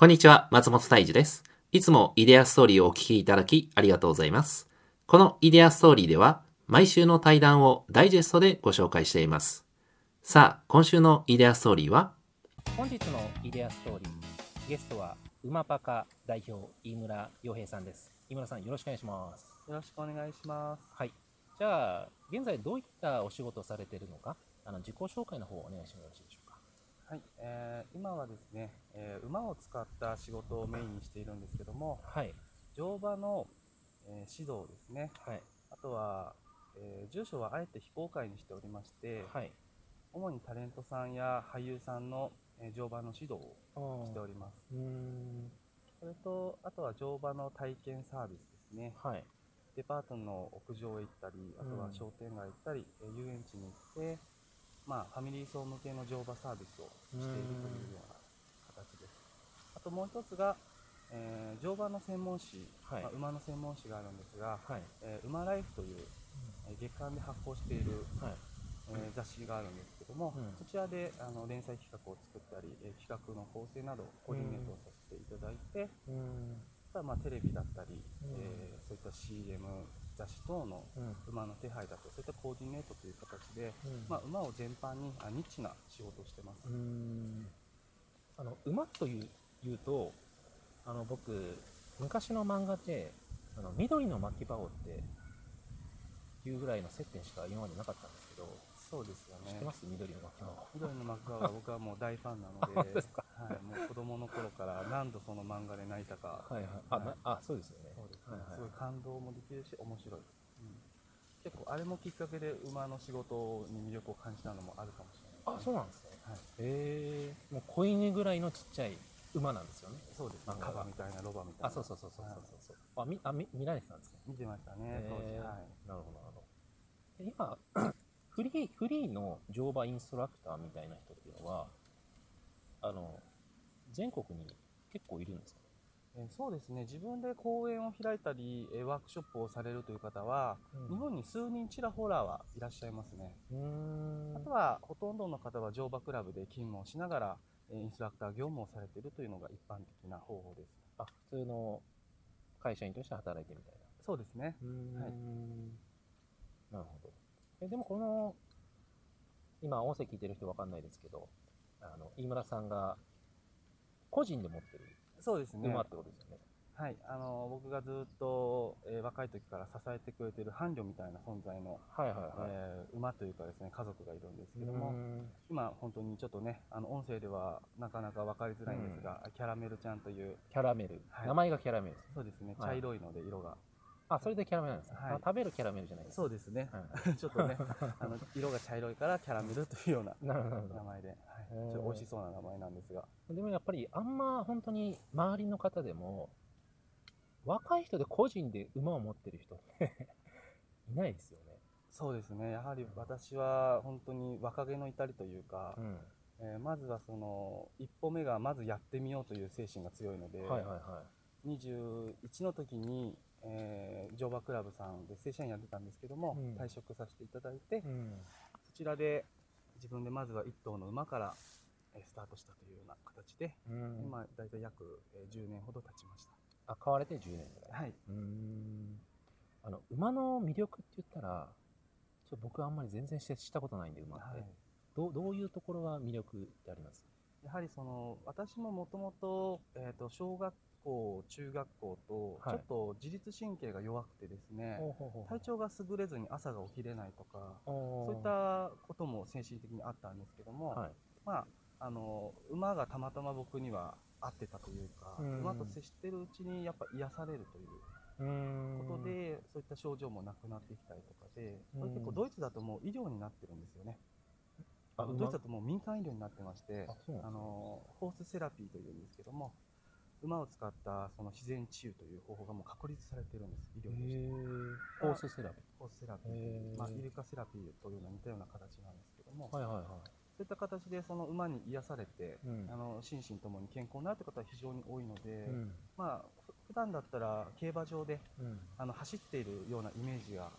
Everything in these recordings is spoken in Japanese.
こんにちは、松本大二です。いつもイデアストーリーをお聞きいただきありがとうございます。このイデアストーリーでは、毎週の対談をダイジェストでご紹介しています。さあ、今週のイデアストーリーは？本日のイデアストーリーゲストは馬パカ代表飯村洋平さんです飯村さんよろしくお願いしますよろしくお願いします。はいじゃあ現在どういったお仕事をされているのかあの自己紹介の方をお願いしてもよろしいでしょうか？はい、えー今はですね、えー馬を使った仕事をメインにしているんですけども、はい乗馬の、えー指導ですね。はいあとは、えー住所はあえて非公開にしておりまして、はい主にタレントさんや俳優さんの、えー乗馬の指導をあしております。それと、あとは乗馬の体験サービスですね。はいデパートの屋上へ行ったり、あとはうん商店街行ったり、えー遊園地に行って、まあ、ファミリー層向けの乗馬サービスをしているというような形です。あともう一つが、えー乗馬の専門誌、はい。まあ馬の専門誌があるんですが、はい。えー馬ライフという、えー月間で発行している、はい。えー雑誌があるんですけども、うん。そちらであの連載企画を作ったり、えー企画の構成などコーディネートをさせていただいて、うーん。あとはまあテレビだったり、うん。えーそういった CM 雑誌等のうん。馬の手配だとそういったコーディネートという形で、うん。まあ、馬を全般にあニッチな仕事をしてます、あの馬という言うとあの僕昔の漫画であの緑の巻き場王っていうぐらいの接点しか今までなかったんですけど、そうですよね。知ってます？緑の巻き場。王緑のマクは 僕はもう大ファンなのではい、もう子供の頃から何度その漫画で泣いたか、はいはい。あ、はいなあそうですよね。そはいはい。すごい感動もできるし面白い、うん、結構あれもきっかけで馬の仕事に魅力を感じたのもあるかもしれない。あそうなんですねはい、へえもう子犬ぐらいのちっちゃい馬なんですよね。そうですね。あカバみたいなロバみたいな。あそうそうそうそうそうはいそう。あみあみ見られてたんですね見てましたね当時。はい。なるほどなるほど。で今 フリーフリーの乗馬インストラクターみたいな人っていうのはあの全国に結構いるんですか？えーそうですね。自分で講演を開いたり、えーワークショップをされるという方は、うん。日本に数人ちらほらはいらっしゃいますね、あとはほとんどの方は乗馬クラブで勤務をしながら、えーインストラクター業務をされているというのが一般的な方法です。あ普通の会社員として働いてるみたいな。そうですね。はい。なるほど。えでもこの今音声聞いてる人わかんないですけどあの飯村さんが個人で持ってるそうですね。馬ってことですよね。はい。あの僕がずっと、えー若い時から支えてくれている伴侶みたいな存在の、はいはいはい、えー馬というかですね家族がいるんですけどうも今本当にちょっとねあの音声ではなかなか分かりづらいんですが、キャラメルちゃんというキャラメル、はい。名前がキャラメルですそうですね。はい。茶色いので色が、あそれでキャラメルなんですね、はい。あ食べるキャラメルじゃないです。そうですね。はい ちょっとねあの色が茶色いからキャラメルというような 名前で、はい、ちょっと美味しそうな名前なんですが。どでもやっぱりあんま本当に周りの方でも若い人で個人で馬を持ってる人って いないですよね。そうですね。やはり私は本当に若気の至りというか、うん。えーまずはその一歩目がまずやってみようという精神が強いので、はいはいは21の時に、えー乗馬クラブさんで正社員やってたんですけども、うん。退職させていただいて、い、うん、そちらで自分でまずは1頭の馬からえースタートしたというような形で、うん。今大体約えー10年ほど経ちました。あ買われて10年ぐらい。はい、うーん。あの馬の魅力って言ったらちょっと僕はあんまり全然して知ったことないんで馬って、はい。どうどういうところが魅力であります？やはりその私ももともと小学校中学校とはい。ちょっと自律神経が弱くてですね、ほうほうほう体調が優れずに朝が起きれないとかそそういったことも精神的にあったんですけども、はい。まあ、あの馬がたまたま僕には合ってたというか、うん。馬と接してるうちにやっぱ癒されるということで、そういった症状もなくなってきたりとかで、これうん結構ドイツだともう医療になってるんですよね。ドイツだともう民間医療になってましてあのホースセラピーというんですけども馬を使ったその自然治癒という方法がもう確立されてるんです。医療として。ホー。スセラピホースセラピー。まあ、イルカセラピーというような似たような形なんですけども、ーはいはいはい。そういった形でその馬に癒されて、うん。あの心身ともに健康になるという方は非常に多いので、うん。まあふ普段だったら競馬場でうん。あの走っているようなイメージが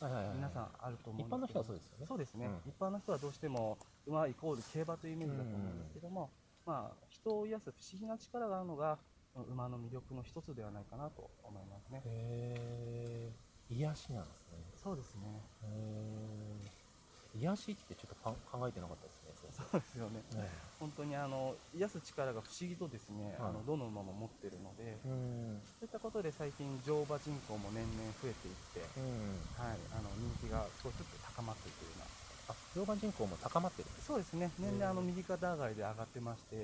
はいはいはい皆さんあると思一般のうんですけど。人はそうですよね。そうですね、うん。一般の人はどうしても馬イコール競馬というイメージだと思うんですけども、まあ、人を癒す不思議な力があるのが馬の魅力の一つではないかなと思いますね。へえ癒しなんですねそうですね。へえ癒しってちょっとか考えてなかったですねそうですよね。ね本当にあの癒す力が不思議とですね、はいあのどの馬も持っているので、うんそういったことで最近乗馬人口も年々増えていって、うんはい、あの人気が少しずつ高まっていくような。あ乗馬人口も高まってるそうですね。年々あの右肩上がりで上がってまして、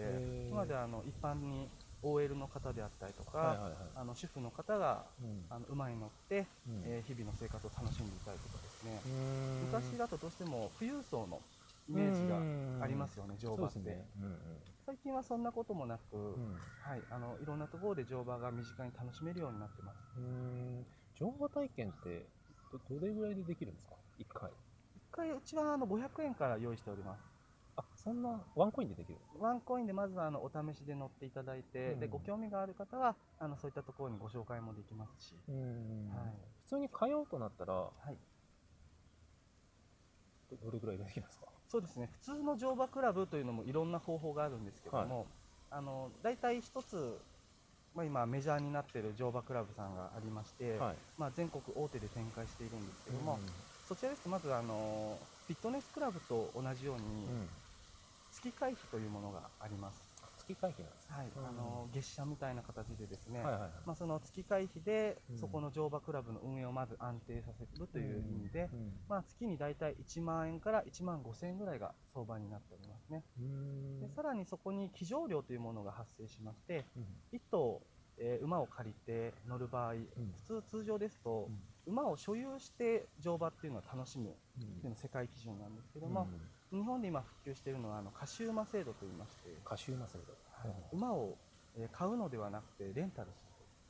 今まではあの一般に OL の方であったりとか、はいはいはい。あの主婦の方がうん。あの馬に乗って、うん。えー日々の生活を楽しんでいたりとかですね、うん昔だとどうしても富裕層のイメージがありますよね、乗馬って、最近はそんなこともなく、うん。はい、あのいろんなところで乗馬が身近に楽しめるようになってます。うん乗馬体験ってどどれぐらいでできるんですか？1回。一回うちはあの500円から用意しております。あそんなワンコインでできる？ワンコインでまずはあのお試しで乗っていただいて、うん。でご興味がある方はあのそういったところにご紹介もできますし、うんはい。普通に通おうとなったらはい、どどれぐらいでできるんですか？そうですね。普通の乗馬クラブというのもいろんな方法があるんですけども、あの大体一つ、まあ、今メジャーになっている乗馬クラブさんがありまして、はい。まあ、全国大手で展開しているんですけども、そちらですとまずあのフィットネスクラブと同じように月会費というものがあります、月会費なんですね。はい。うん。あの月謝みたいな形でですね、はいはいはい。まあ、その月会費でうん。そこの乗馬クラブの運営をまず安定させるという意味で、うん。まあ、月に大体1万円から1万5千円ぐらいが相場になっておりますね。うん。でさらにそこに騎乗料というものが発生しましてうん。1頭、えー馬を借りて乗る場合、普通通常ですと、馬を所有して乗馬っていうのは楽しむっていうのが世界基準なんですけども、日本で今普及しているのはあの貸し馬制度といいまして、歌集マセルはい。馬をえー買うのではなくてレンタルす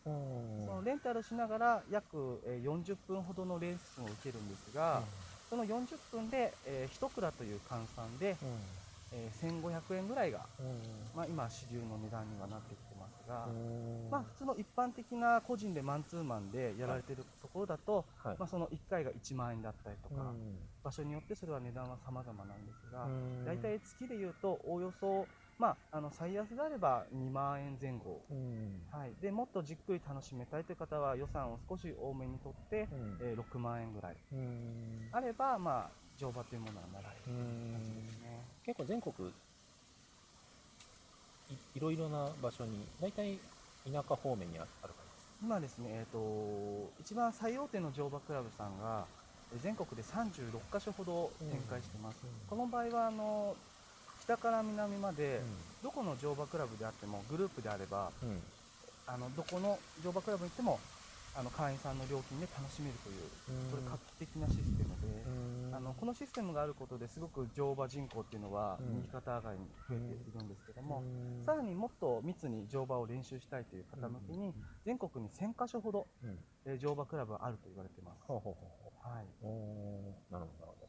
るそのレンタルしながら約えー40分ほどのレッスンを受けるんですが、その40分で、え1蔵という換算で、えー1500円ぐらいが、まあ、今主流の値段にはなってきてますが、まあ、普通の一般的な個人でマンツーマンでやられてるところだと、はい。まあ、その1回が1万円だったりとか、うん。場所によってそれは値段は様々なんですが、うん。大体月でいうとおおよそ、まあ、あの最安であれば2万円前後、うん。はい、でもっとじっくり楽しめたいという方は予算を少し多めにとって、うん。えー6万円ぐらい。うん。あれば、まあ、乗馬というものは習えるうん感じですね。結構全国いいろいろな場所に大体田舎方面にあある感じです今ですね、えー、と一番最大手の乗馬クラブさんがえー全国で36カ所ほど展開してます、うん。この場合はあの北から南まで、うどこの乗馬クラブであってもグループであればんうん。あのどこの乗馬クラブに行ってもあの会員さんの料金で楽しめるというこれ画期的なシステムで、うんあのこのシステムがあることですごく乗馬人口っていうのはうん。右肩上がりに増えているんですけども、うん。さらにもっと密に乗馬を練習したいという方向けに全国に1000カ所ほどうん。えー乗馬クラブがあると言われてます。はい。なるほどなるほど。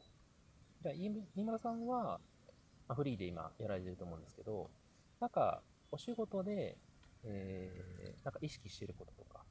じゃあ飯飯村さんは、まあ、フリーで今やられてると思うんですけどなんかお仕事で、えー、なんか意識してることとか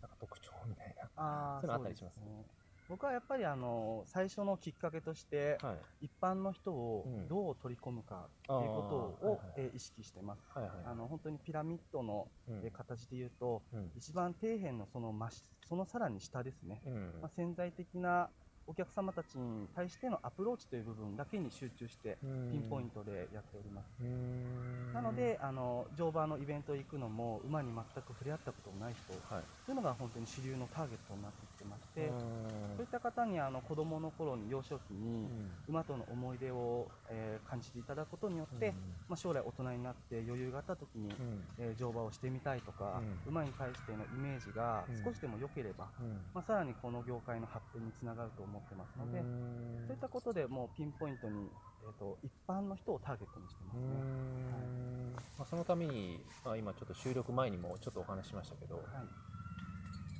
なんか特徴みたいなあそういうのあったりしますね。僕はやっぱりあの最初のきっかけとして、はい。一般の人をうん。どう取り込むかということを、あーはいはいえー意識してます。はいはいあの本当にピラミッドの、うん。えー形で言うと、うん。一番底辺のその真しそのさらに下ですね。うん。まあ、潜在的なお客様たちに対してのアプローチという部分だけに集中してうん。ピンポイントでやっております。うん。なので、あの乗馬のイベント行くのも馬に全く触れ合ったことのない人はい。というのが本当に主流のターゲットになってきてまして、うん。そういった方にあの子供の頃に幼少期にうん。馬との思い出を、えー感じていただくことによって、まあ、将来大人になって余裕があった時に、うん。えー乗馬をしてみたいとか、うん。馬に対してのイメージがうん。少しでも良ければ、うん。まあ、さらにこの業界の発展につながると思ってますので、うんそういったことでもうピンポイントに、えー、と一般の人をターゲットにしてますうね。んまあ、そのために、まあ、今ちょっと収録前にもちょっとお話ししましたけど、はい。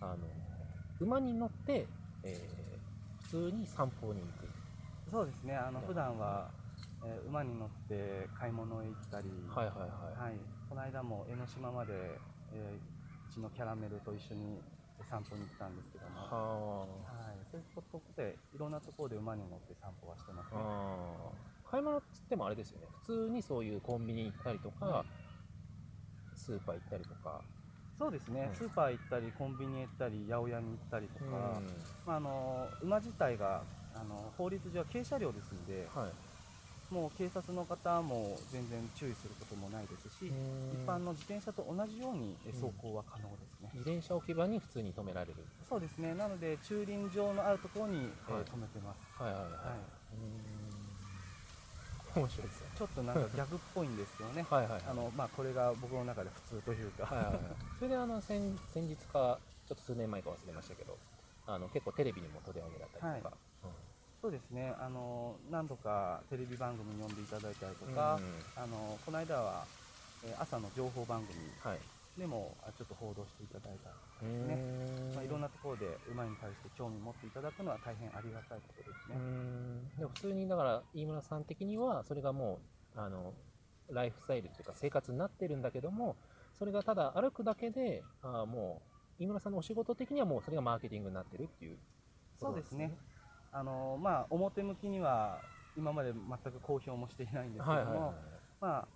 あの馬に乗って、えー普通に散歩に行く。そうですね、あのうん普段は、えー馬に乗って買い物へ行ったり、はいはいはい、はい、この間も江ノ島まで、えーうちのキャラメルと一緒に散歩に行ったんですけども、は、はいそういうことでいろんなところで馬に乗って散歩はしてますね。買い物っつってもあれですよね。普通にそういうコンビニ行ったりとか、スーパー行ったりとか、そうですね、うん。スーパー行ったりコンビニ行ったり八百屋に行ったりとか、うん。まあ、あの馬自体があの法律上は軽車両ですのではいもう警察の方も全然注意することもないですし、一般の自転車と同じように走行は可能ですね、自転車置き場に普通に止められる。そうですね。なので駐輪場のあるところに、えーはい。止めてます、はいはいはい、はうーん。面白いですよ。ねい、ちょっとなんかギャグっぽいんですけどね。はいはいはい。あのまあ、これが僕の中で普通というか、はいはいはい、それであの先先日かちょっと数年前か忘れましたけどあの結構テレビにも取り上げられたりとか、そうですね。あの何度かテレビ番組に呼んでいただいたりとうんか、うん。あのこの間は、えー朝の情報番組はい。でもあちょっと報道していただいたうー。んまあ、いろんなところで馬に対して興味持っていただくのは大変ありがたいことですね。ん。でも普通にだから飯村さん的にはそれがもうあのライフスタイルっていうか生活になってるんだけどもそれがただ歩くだけであーもう飯村さんのお仕事的にはもうそれがマーケティングになってるっていうそうですね。あのまあ表向きには今まで全く公表もしていないんですけども、まあ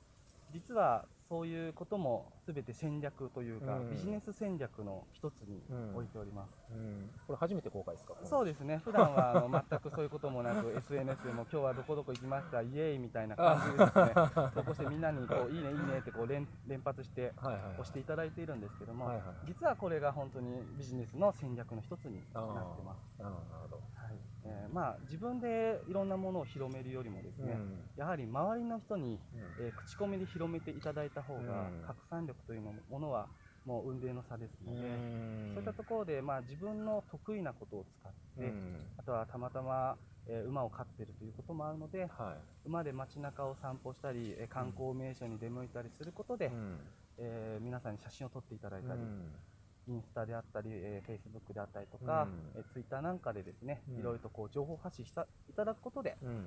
実はそういうこともすべて戦略というか、うん。ビジネス戦略の一つにうん。置いております。うん。これ初めて公開ですか？そうですね。普段はあの 全くそういうこともなく SNS でも今日はどこどこ行きましたイエーイみたいな感じでですね、投稿してみんなにこういいねいいねってこう連連発して押していただいているんですけども、はいはい実はこれが本当にビジネスの戦略の一つになってます。なるほど、はいえーまあ、自分でいろんなものを広めるよりもですね、うん。やはり周りの人に、うん。えー口コミで広めていただいた方が、うん。拡散力というのものはもう運命の差ですので、うん。そういったところで、まあ、自分の得意なことを使って、うん。あとはたまたま、えー馬を飼っているということもあるので、はい。馬で街中を散歩したり、えー観光名所に出向いたりすることで、うん。えー皆さんに写真を撮っていただいたり、うんインスタであったり、えー、Facebook であったりとか、うん。えー、Twitter なんかでですね、うん。いろいろとこう情報発信したいただくことで、うん。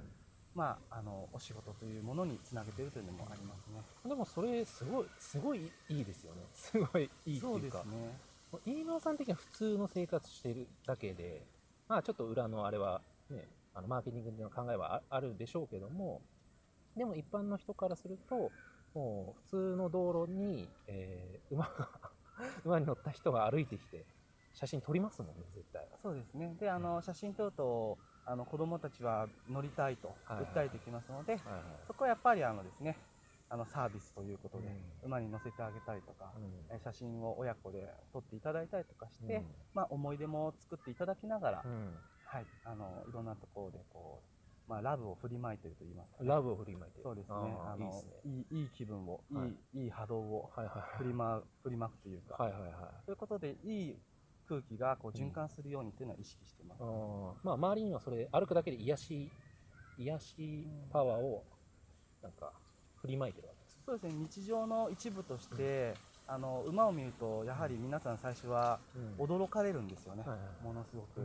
まあ、あのお仕事というものにつなげているというのもありますね。でもそれすごいすごいいいですよね。すごいいいってそういうかですね。飯村さん的には普通の生活してるだけでまあちょっと裏のあれはねあのマーケティングの考えはああるでしょうけどもでも一般の人からするともう普通の道路に、えー馬が 馬に乗った人が歩いてきて写真撮りますもんね絶対。そうですね。で、あの写真撮ると、あの子供たちは乗りたいとはいはい訴えてきますので、はいはい。そこはやっぱりあのですね、あのサービスということで、うん。馬に乗せてあげたりとか、うん。え写真を親子で撮っていただいたりとかして、うん。まあ思い出も作っていただきながら、うん。はい、あのいろんなところでこう、まあラブを振りまいていると言いますかね、ラブを振りまいてそうですね。あーいいね。いいいい気分を、はいいい。いい波動をはいはいはい。振りま振りまくというか、はいはいはい。ということでいい空気がこう循環するようにっていうのは意識してます。あーまあ周りにはそれ歩くだけで癒し癒しパワーをなんか振りまいてるわけですそうですね。日常の一部として、あの馬を見るとやはり皆さん最初は驚かれるんですよね。はいはいものすごく。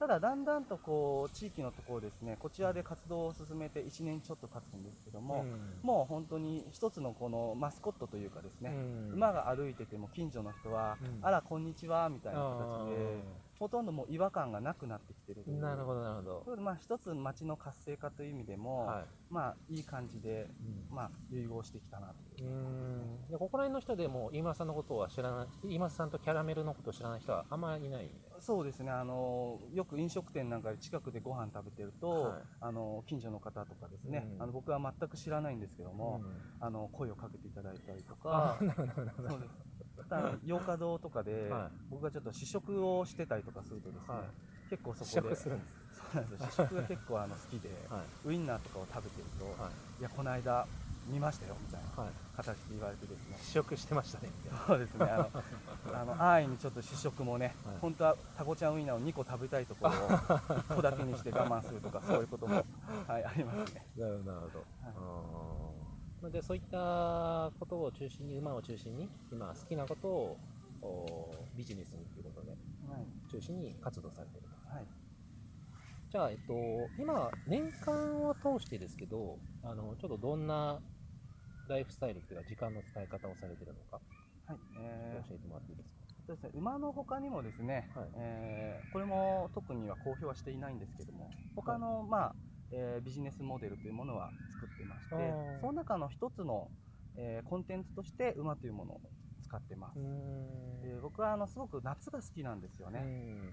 うんただだんだんとこう地域のところですね、こちらで活動を進めて1年ちょっと経つんですけども、うん。もう本当に一つのこのマスコットというかですね、うん。馬が歩いてても近所の人は、うん。あらこんにちはみたいな形でほとんどもう違和感がなくなってきてるなるほどなるほど。まあ一つ町の活性化という意味でも、はい。まあいい感じで、うん。まあ融合してきたなという。う、ん。でここら辺の人でも飯村さんのことは知らない飯村さんとキャラメルのことを知らない人はあんまりいない。んでそうですね。あのよく飲食店なんかで近くでご飯食べてると、はい。あの近所の方とかですね、うん。あの僕は全く知らないんですけども、うん。あの声をかけていただいたりとあかそうです。また洋華堂とかで、はい。僕がちょっと試食をしてたりとかするとですね、はい。結構そ試こで試食が結構あの好きで、はい。ウインナーとかを食べてると、はい。いやこの間見ましたよみたいなはい。形で言われてですね。試食してましたね。みたいなそうですね。あの あの安易にちょっと試食もね、はい。本当はタコちゃんウインナーを2個食べたいところを 1個だけにして我慢するとかそういうことも、はい、ありますね。なるほどなるほど、でそういったことを中心に馬を中心に今好きなことをおビジネスにということではい、中心に活動されていると。はい、じゃあ、えっと、今年間を通してですけどあのちょっとどんなライフスタイルというか時間の使い方をされているのか。はいえー。教えてもらっていいですか、そうですね、馬の他にもですね、はい。えーこれも特には公表はしていないんですけども他の、まあえービジネスモデルというものは作ってましてその中の一つの、えーコンテンツとして馬というものを使ってます、で僕はあのすごく夏が好きなんですよね、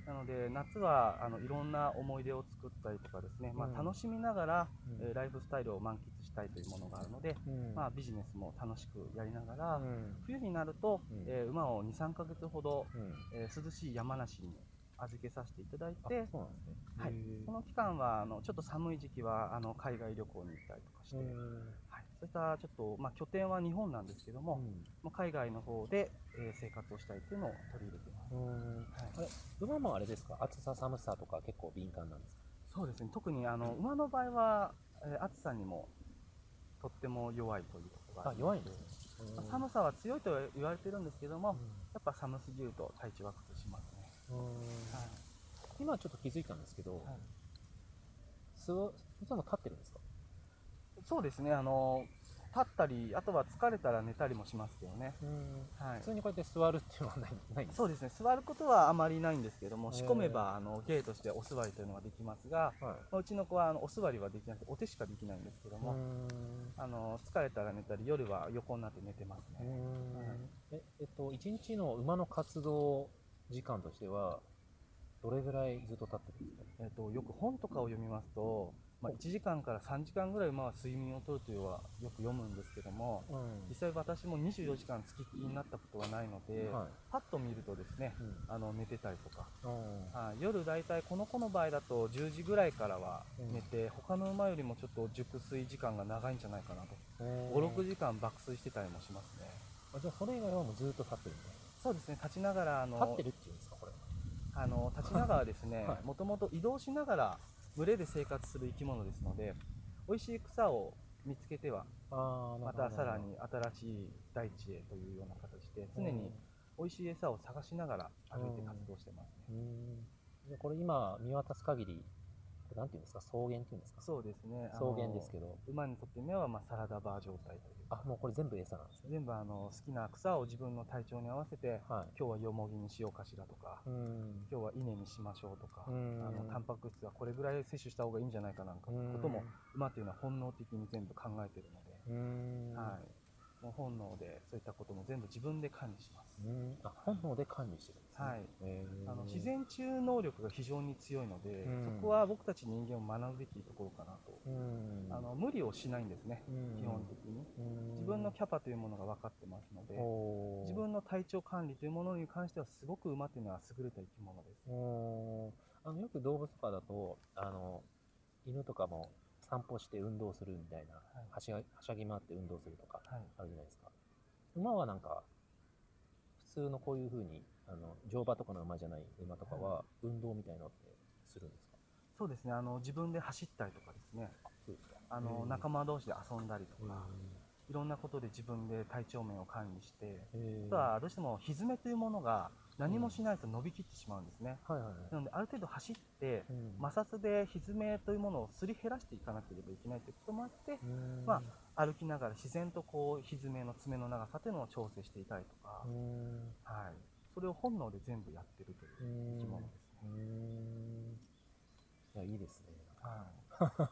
なので夏はあのいろんな思い出を作ったりとかですね、まうん。あ、楽しみながら、うん。えーライフスタイルを満喫したいというものがあるので、まあ、ビジネスも楽しくやりながら、冬になると、うん。えー馬を23ヶ月ほど、えー涼しい山梨に預けさせていただいてそね。はい。その期間はあのちょっと寒い時期はあの海外旅行に行ったりとかして、はい、そういったちょっと、まあ、拠点は日本なんですけども、まあ、海外の方で、えー生活をしたいというのを取り入れてます。はい。馬もあれですか？暑さ寒さとか結構敏感なんですか？そうですね。特にあの馬の場合は、えー暑さにもとっても弱いというところがあり弱いんですね。まあ寒さは強いと言われてるんですけども、やっぱ寒すぎると体調は崩しますね。はい。今ちょっと気づいたんですけど、はいいつも立ってるんですか？そうですね。あの立ったりあとは疲れたら寝たりもしますけどね、はい。普通にこうやって座るっていうのはないないんですそうですね。座ることはあまりないんですけども仕込めばあの芸としてお座りというのができますが、はい。まあうちの子はあのお座りはできなくてお手しかできないんですけども、あの疲れたら寝たり夜は横になって寝てますね、ええっと一日の馬の活動時間としてはどれぐらいずっと立ってるんですか？えっとよく本とかを読みますと、まあ、1時間から3時間ぐらい馬は睡眠をとるというのはよく読むんですけども実際私も24時間つきっきりになったことはないので、はい。パッと見るとですねうん。あの寝てたりとか、うん。はい、夜大体この子の場合だと10時ぐらいからは寝て、他の馬よりもちょっと熟睡時間が長いんじゃないかなと。56時間爆睡してたりもしますね。あじゃあそれ以外はもうずっと立ってるんですそうですね。立ちながらあの立ってるっていうんですかこれあの立ちながらですねはい。もともと移動しながら群れで生活する生き物ですので美味しい草を見つけてはあまたさらに新しい大地へというような形で常に美味しい餌を探しながら歩いて活動してますね。うん。これ今見渡す限りなんていうんですか？草原っていうんですか？そうですね。あ草の原ですけど。馬にとってみればまあサラダバー状態という。あもうこれ全部餌なんですね。全部あの好きな草を自分の体調に合わせてはい。今日はヨモギにしようかしらとかうん。今日は稲にしましょうとかうん。あのタンパク質はこれぐらい摂取した方がいいんじゃないかなんかことも馬というのは本能的に全部考えているので、うん。はい、もう本能でそういったことも全部自分で管理します。うん。あ本能で管理してるんですね。はい。あの自然治癒能力が非常に強いので、うん。そこは僕たち人間を学ぶべきところかなと、うん。あの無理をしないんですね、うん。基本的に。うん。自分のキャパというものが分かってますので自分の体調管理というものに関してはすごく馬というのは優れた生き物です。あのよく動物とかだとあの犬とかも散歩して運動するみたいな、はしゃはしゃぎ回って運動するとかはい。あるじゃないですか。馬はなんか普通のこういうふうにあの乗馬とかの馬じゃない馬とかは運動みたいなのってするんですか？そうですね。あの自分で走ったりとかですね。そうですか。あのうん。仲間同士で遊んだりとうん。か、いろんなことで自分で体調面を管理してあとはどうしても蹄というものが何もしないと伸びきってしまうんですね、はいはいはい。なのである程度走ってうん。摩擦で蹄というものをすり減らしていかなければいけないということもあってうん。ま歩きながら自然とこう蹄の爪の長さというのを調整していたりとか、うん。はい、それを本能で全部やってるという生き物ですうね、ん。いやいいですね。はい、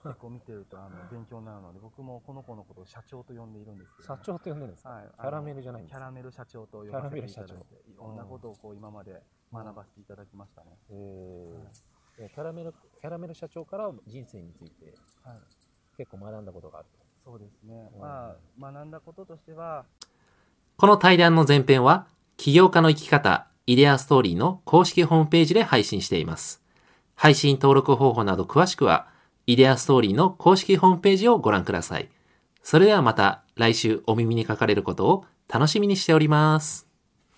結構見てるとあの勉強になるので僕もこの子のことを社長と呼んでいるんですけど社長と呼んでるんですか、はい、キャラメルじゃないんですか？キャラメル社長と呼ばせていただいてキャラメル社いろん。なことをこう今まで学ばせていただきましたね、えー。いやキャラメルキャラメル社長から人生についてはい、結構学んだことがあるそうですね、うん。まあ学んだこととしてはこの対談の前編は、起業家の生き方、イデアストーリーの公式ホームページで配信しています。配信登録方法など詳しくは、イデアストーリーの公式ホームページをご覧ください。それではまた来週お耳にかかれることを楽しみにしております。